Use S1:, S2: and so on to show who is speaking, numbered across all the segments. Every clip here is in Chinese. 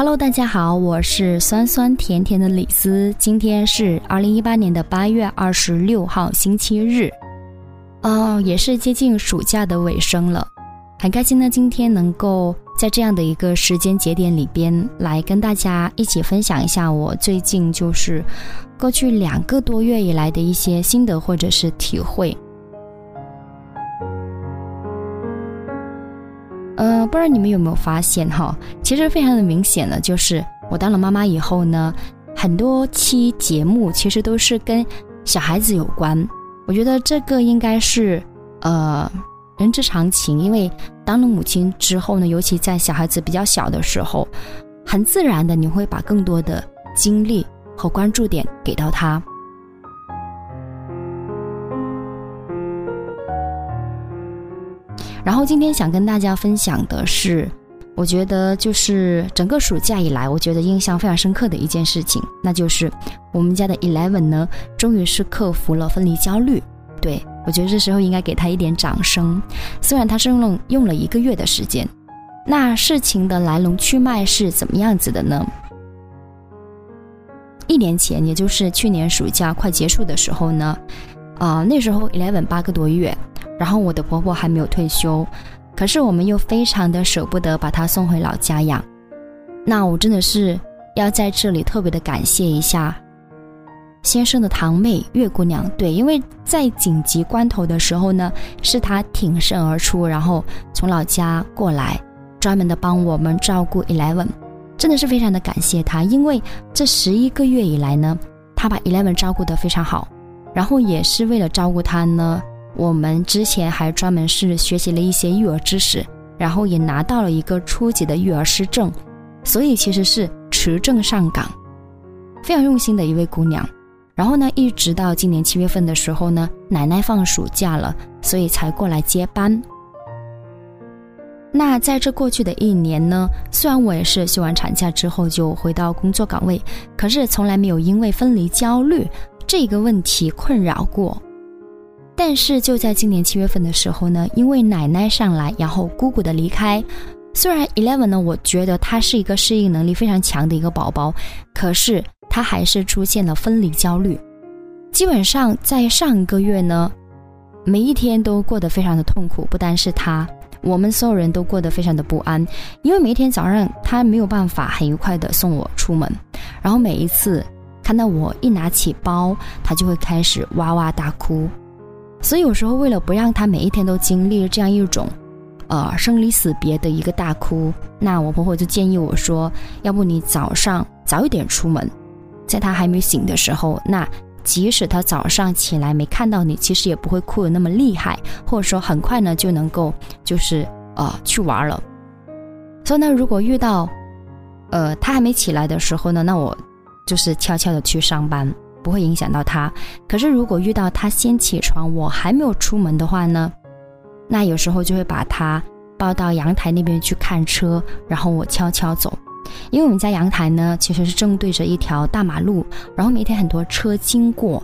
S1: Hello，大家好，我是酸酸甜甜的李斯。今天是二零一八年的八月二十六号，星期日，哦，也是接近暑假的尾声了。很开心呢，今天能够在这样的一个时间节点里边来跟大家一起分享一下我最近就是过去两个多月以来的一些心得或者是体会。呃，不知道你们有没有发现哈？其实非常的明显了，就是我当了妈妈以后呢，很多期节目其实都是跟小孩子有关。我觉得这个应该是呃人之常情，因为当了母亲之后呢，尤其在小孩子比较小的时候，很自然的你会把更多的精力和关注点给到他。然后今天想跟大家分享的是，我觉得就是整个暑假以来，我觉得印象非常深刻的一件事情，那就是我们家的 Eleven 呢，终于是克服了分离焦虑。对我觉得这时候应该给他一点掌声，虽然他是用了用了一个月的时间。那事情的来龙去脉是怎么样子的呢？一年前，也就是去年暑假快结束的时候呢，啊，那时候 Eleven 八个多月。然后我的婆婆还没有退休，可是我们又非常的舍不得把她送回老家养。那我真的是要在这里特别的感谢一下先生的堂妹月姑娘，对，因为在紧急关头的时候呢，是她挺身而出，然后从老家过来，专门的帮我们照顾 Eleven，真的是非常的感谢她，因为这十一个月以来呢，她把 Eleven 照顾得非常好，然后也是为了照顾她呢。我们之前还专门是学习了一些育儿知识，然后也拿到了一个初级的育儿师证，所以其实是持证上岗，非常用心的一位姑娘。然后呢，一直到今年七月份的时候呢，奶奶放暑假了，所以才过来接班。那在这过去的一年呢，虽然我也是休完产假之后就回到工作岗位，可是从来没有因为分离焦虑这个问题困扰过。但是就在今年七月份的时候呢，因为奶奶上来，然后姑姑的离开，虽然 Eleven 呢，我觉得他是一个适应能力非常强的一个宝宝，可是他还是出现了分离焦虑。基本上在上个月呢，每一天都过得非常的痛苦，不单是他，我们所有人都过得非常的不安，因为每天早上他没有办法很愉快的送我出门，然后每一次看到我一拿起包，他就会开始哇哇大哭。所以有时候为了不让他每一天都经历这样一种，呃生离死别的一个大哭，那我婆婆就建议我说，要不你早上早一点出门，在他还没醒的时候，那即使他早上起来没看到你，其实也不会哭的那么厉害，或者说很快呢就能够就是呃去玩了。所以呢，如果遇到，呃他还没起来的时候呢，那我就是悄悄的去上班。不会影响到他，可是如果遇到他先起床，我还没有出门的话呢，那有时候就会把他抱到阳台那边去看车，然后我悄悄走，因为我们家阳台呢其实是正对着一条大马路，然后每天很多车经过，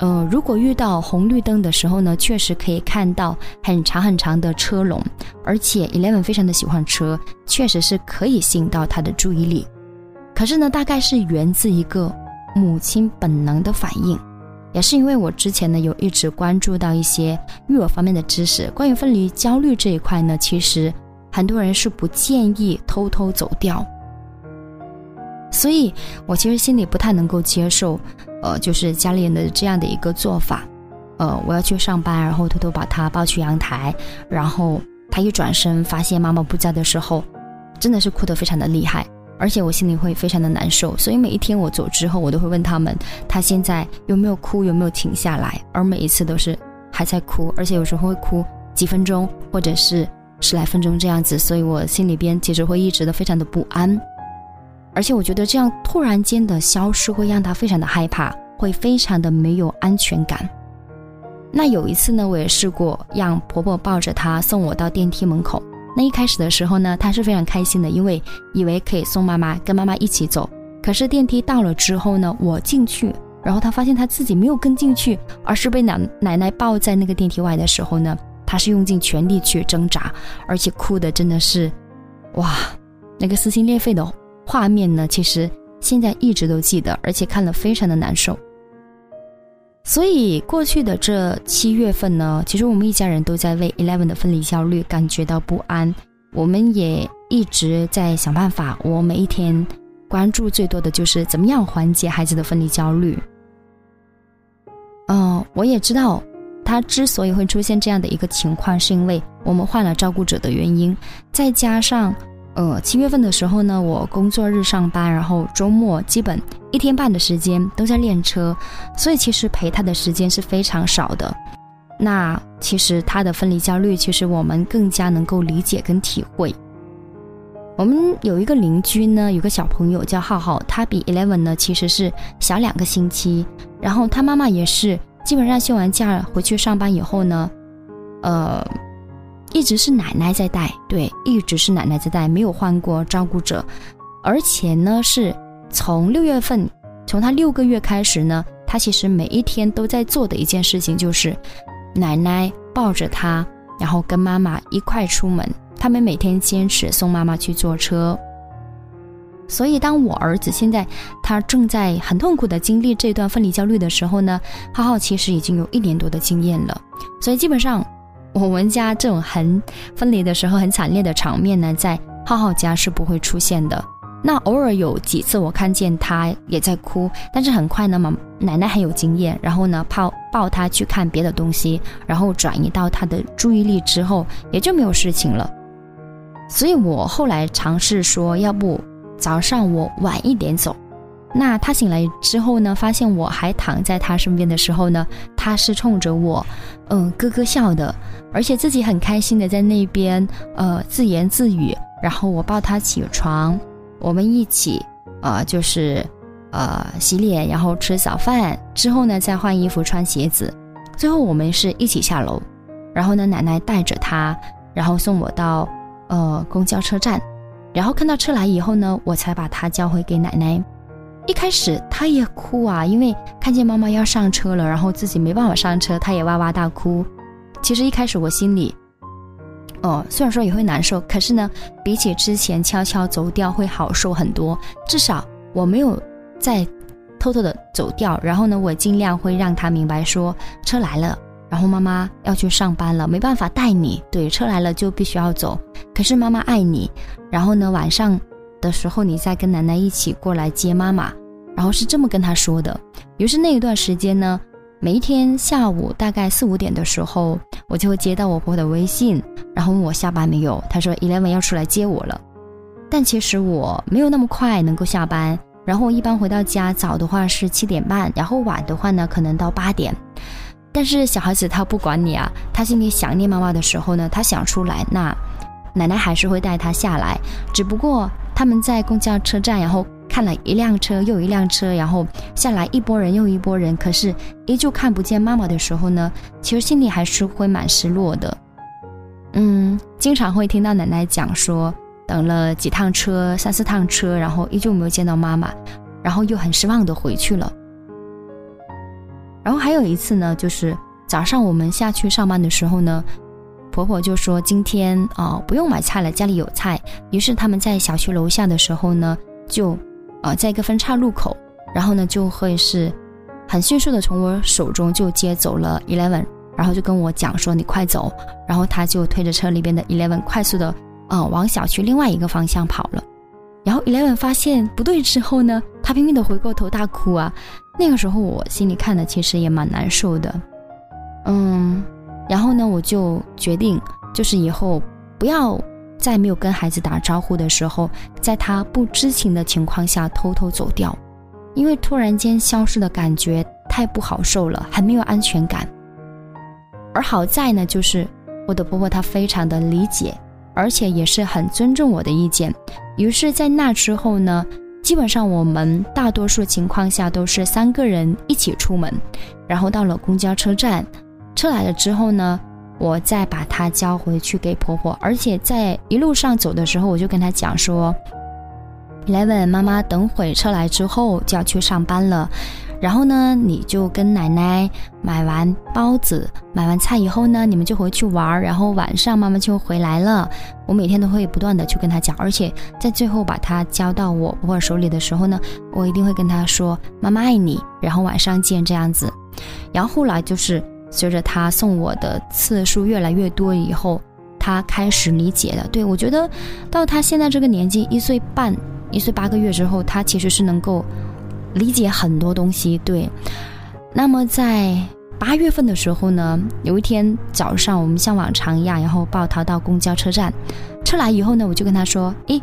S1: 呃，如果遇到红绿灯的时候呢，确实可以看到很长很长的车龙，而且 Eleven 非常的喜欢车，确实是可以吸引到他的注意力，可是呢，大概是源自一个。母亲本能的反应，也是因为我之前呢有一直关注到一些育儿方面的知识。关于分离焦虑这一块呢，其实很多人是不建议偷偷走掉，所以我其实心里不太能够接受，呃，就是家里人的这样的一个做法。呃，我要去上班，然后偷偷把他抱去阳台，然后他一转身发现妈妈不在的时候，真的是哭得非常的厉害。而且我心里会非常的难受，所以每一天我走之后，我都会问他们，他现在有没有哭，有没有停下来？而每一次都是还在哭，而且有时候会哭几分钟，或者是十来分钟这样子，所以我心里边其实会一直的非常的不安。而且我觉得这样突然间的消失会让他非常的害怕，会非常的没有安全感。那有一次呢，我也试过让婆婆抱着他送我到电梯门口。那一开始的时候呢，他是非常开心的，因为以为可以送妈妈跟妈妈一起走。可是电梯到了之后呢，我进去，然后他发现他自己没有跟进去，而是被奶奶奶抱在那个电梯外的时候呢，他是用尽全力去挣扎，而且哭的真的是，哇，那个撕心裂肺的画面呢，其实现在一直都记得，而且看了非常的难受。所以过去的这七月份呢，其实我们一家人都在为 Eleven 的分离焦虑感觉到不安。我们也一直在想办法。我每一天关注最多的就是怎么样缓解孩子的分离焦虑。嗯，我也知道他之所以会出现这样的一个情况，是因为我们换了照顾者的原因，再加上。呃，七月份的时候呢，我工作日上班，然后周末基本一天半的时间都在练车，所以其实陪他的时间是非常少的。那其实他的分离焦虑，其实我们更加能够理解跟体会。我们有一个邻居呢，有个小朋友叫浩浩，他比 Eleven 呢其实是小两个星期，然后他妈妈也是基本上休完假回去上班以后呢，呃。一直是奶奶在带，对，一直是奶奶在带，没有换过照顾者，而且呢，是从六月份，从他六个月开始呢，他其实每一天都在做的一件事情就是，奶奶抱着他，然后跟妈妈一块出门，他们每天坚持送妈妈去坐车。所以，当我儿子现在他正在很痛苦的经历这段分离焦虑的时候呢，浩浩其实已经有一年多的经验了，所以基本上。我们家这种很分离的时候很惨烈的场面呢，在浩浩家是不会出现的。那偶尔有几次我看见他也在哭，但是很快呢，妈奶奶很有经验，然后呢抱抱他去看别的东西，然后转移到他的注意力之后，也就没有事情了。所以我后来尝试说，要不早上我晚一点走。那他醒来之后呢，发现我还躺在他身边的时候呢，他是冲着我，嗯，咯咯笑的，而且自己很开心的在那边，呃，自言自语。然后我抱他起床，我们一起，呃，就是，呃，洗脸，然后吃早饭之后呢，再换衣服穿鞋子，最后我们是一起下楼，然后呢，奶奶带着他，然后送我到，呃，公交车站，然后看到车来以后呢，我才把他交回给奶奶。一开始他也哭啊，因为看见妈妈要上车了，然后自己没办法上车，他也哇哇大哭。其实一开始我心里，哦，虽然说也会难受，可是呢，比起之前悄悄走掉会好受很多。至少我没有再偷偷的走掉，然后呢，我尽量会让他明白说车来了，然后妈妈要去上班了，没办法带你。对，车来了就必须要走，可是妈妈爱你。然后呢，晚上。的时候，你再跟奶奶一起过来接妈妈，然后是这么跟她说的。于是那一段时间呢，每一天下午大概四五点的时候，我就会接到我婆婆的微信，然后问我下班没有。她说 Eleven 要出来接我了，但其实我没有那么快能够下班。然后我一般回到家，早的话是七点半，然后晚的话呢，可能到八点。但是小孩子他不管你啊，他心里想念妈妈的时候呢，他想出来，那奶奶还是会带他下来，只不过。他们在公交车站，然后看了一辆车又一辆车，然后下来一波人又一波人，可是依旧看不见妈妈的时候呢，其实心里还是会蛮失落的。嗯，经常会听到奶奶讲说，等了几趟车，三四趟车，然后依旧没有见到妈妈，然后又很失望的回去了。然后还有一次呢，就是早上我们下去上班的时候呢。婆婆就说：“今天啊，不用买菜了，家里有菜。”于是他们在小区楼下的时候呢，就，呃，在一个分岔路口，然后呢，就会是，很迅速的从我手中就接走了 Eleven，然后就跟我讲说：“你快走。”然后他就推着车里边的 Eleven 快速的，呃，往小区另外一个方向跑了。然后 Eleven 发现不对之后呢，他拼命的回过头大哭啊。那个时候我心里看的其实也蛮难受的，嗯。然后呢，我就决定，就是以后不要在没有跟孩子打招呼的时候，在他不知情的情况下偷偷走掉，因为突然间消失的感觉太不好受了，很没有安全感。而好在呢，就是我的婆婆她非常的理解，而且也是很尊重我的意见。于是，在那之后呢，基本上我们大多数情况下都是三个人一起出门，然后到了公交车站。车来了之后呢，我再把它交回去给婆婆，而且在一路上走的时候，我就跟她讲说：“Eleven，妈妈等会车来之后就要去上班了，然后呢，你就跟奶奶买完包子、买完菜以后呢，你们就回去玩，然后晚上妈妈就回来了。我每天都会不断的去跟她讲，而且在最后把它交到我婆婆手里的时候呢，我一定会跟她说：“妈妈爱你。”然后晚上见这样子。然后后来就是随着他送我的次数越来越多以后，他开始理解了。对我觉得到他现在这个年纪，一岁半、一岁八个月之后，他其实是能够理解很多东西。对，那么在八月份的时候呢，有一天早上，我们像往常一样，然后抱他到公交车站，车来以后呢，我就跟他说：“诶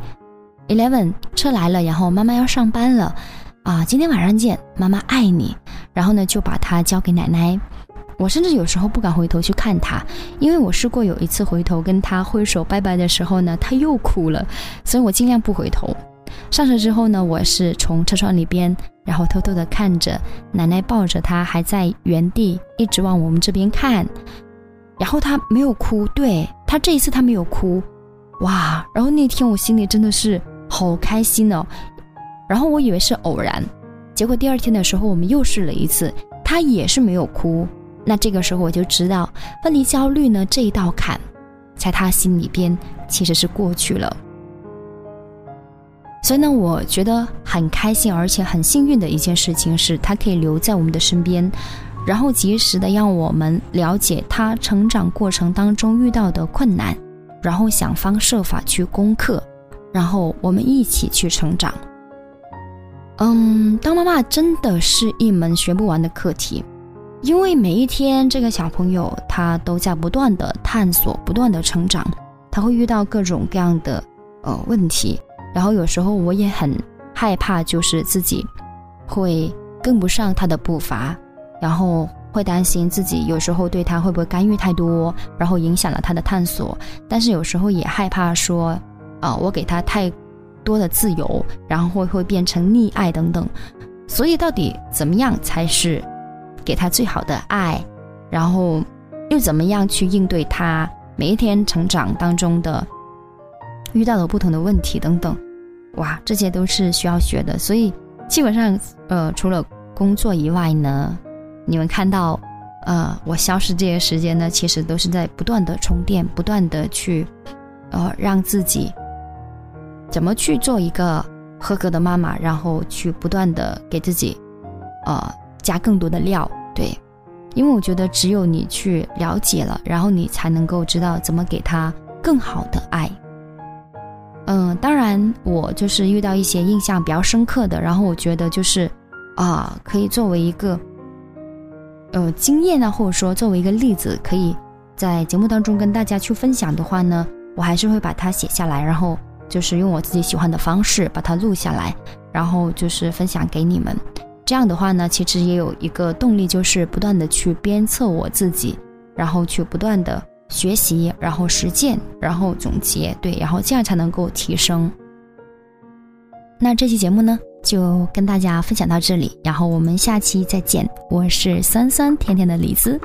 S1: e l e v e n 车来了，然后妈妈要上班了。”啊，今天晚上见，妈妈爱你。然后呢，就把它交给奶奶。我甚至有时候不敢回头去看他，因为我试过有一次回头跟他挥手拜拜的时候呢，他又哭了，所以我尽量不回头。上车之后呢，我是从车窗里边，然后偷偷的看着奶奶抱着他还在原地一直往我们这边看，然后他没有哭，对他这一次他没有哭，哇！然后那天我心里真的是好开心哦。然后我以为是偶然，结果第二天的时候我们又试了一次，他也是没有哭。那这个时候我就知道分离焦虑呢这一道坎，在他心里边其实是过去了。所以呢，我觉得很开心，而且很幸运的一件事情是，他可以留在我们的身边，然后及时的让我们了解他成长过程当中遇到的困难，然后想方设法去攻克，然后我们一起去成长。嗯，当妈妈真的是一门学不完的课题，因为每一天这个小朋友他都在不断的探索、不断的成长，他会遇到各种各样的呃问题，然后有时候我也很害怕，就是自己会跟不上他的步伐，然后会担心自己有时候对他会不会干预太多，然后影响了他的探索，但是有时候也害怕说，啊，我给他太。多的自由，然后会会变成溺爱等等，所以到底怎么样才是给他最好的爱？然后又怎么样去应对他每一天成长当中的遇到的不同的问题等等？哇，这些都是需要学的。所以基本上，呃，除了工作以外呢，你们看到，呃，我消失这些时间呢，其实都是在不断的充电，不断的去，呃，让自己。怎么去做一个合格的妈妈？然后去不断的给自己，呃，加更多的料，对，因为我觉得只有你去了解了，然后你才能够知道怎么给他更好的爱。嗯，当然，我就是遇到一些印象比较深刻的，然后我觉得就是啊，可以作为一个呃经验呢，或者说作为一个例子，可以在节目当中跟大家去分享的话呢，我还是会把它写下来，然后。就是用我自己喜欢的方式把它录下来，然后就是分享给你们。这样的话呢，其实也有一个动力，就是不断的去鞭策我自己，然后去不断的学习，然后实践，然后总结，对，然后这样才能够提升。那这期节目呢，就跟大家分享到这里，然后我们下期再见。我是酸酸甜甜的李子。